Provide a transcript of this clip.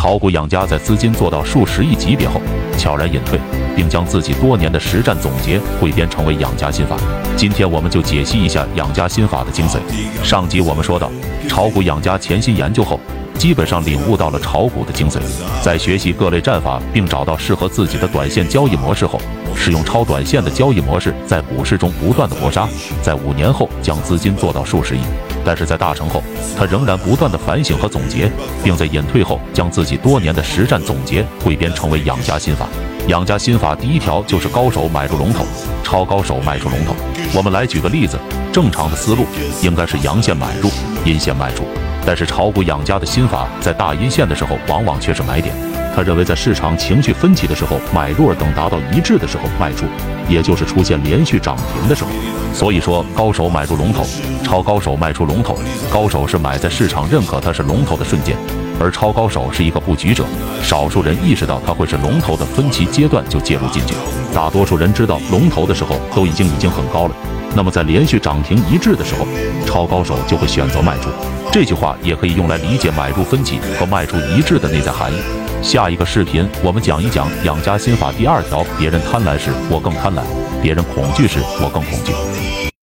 炒股养家在资金做到数十亿级别后，悄然隐退，并将自己多年的实战总结汇编成为养家心法。今天我们就解析一下养家心法的精髓。上集我们说到，炒股养家潜心研究后，基本上领悟到了炒股的精髓。在学习各类战法，并找到适合自己的短线交易模式后，使用超短线的交易模式，在股市中不断的搏杀，在五年后将资金做到数十亿。但是在大成后，他仍然不断的反省和总结，并在隐退后将自己多年的实战总结汇编成为养家心法。养家心法第一条就是高手买入龙头，超高手卖出龙头。我们来举个例子，正常的思路应该是阳线买入，阴线卖出，但是炒股养家的心法在大阴线的时候往往却是买点。他认为在市场情绪分歧的时候买入，等达到一致的时候卖出，也就是出现连续涨停的时候。所以说，高手买入龙头，超高手卖出龙头。高手是买在市场认可它是龙头的瞬间，而超高手是一个布局者，少数人意识到它会是龙头的分歧阶段就介入进去，大多数人知道龙头的时候都已经已经很高了。那么在连续涨停一致的时候，超高手就会选择卖出。这句话也可以用来理解买入分歧和卖出一致的内在含义。下一个视频我们讲一讲养家心法第二条：别人贪婪时我更贪婪，别人恐惧时我更恐惧。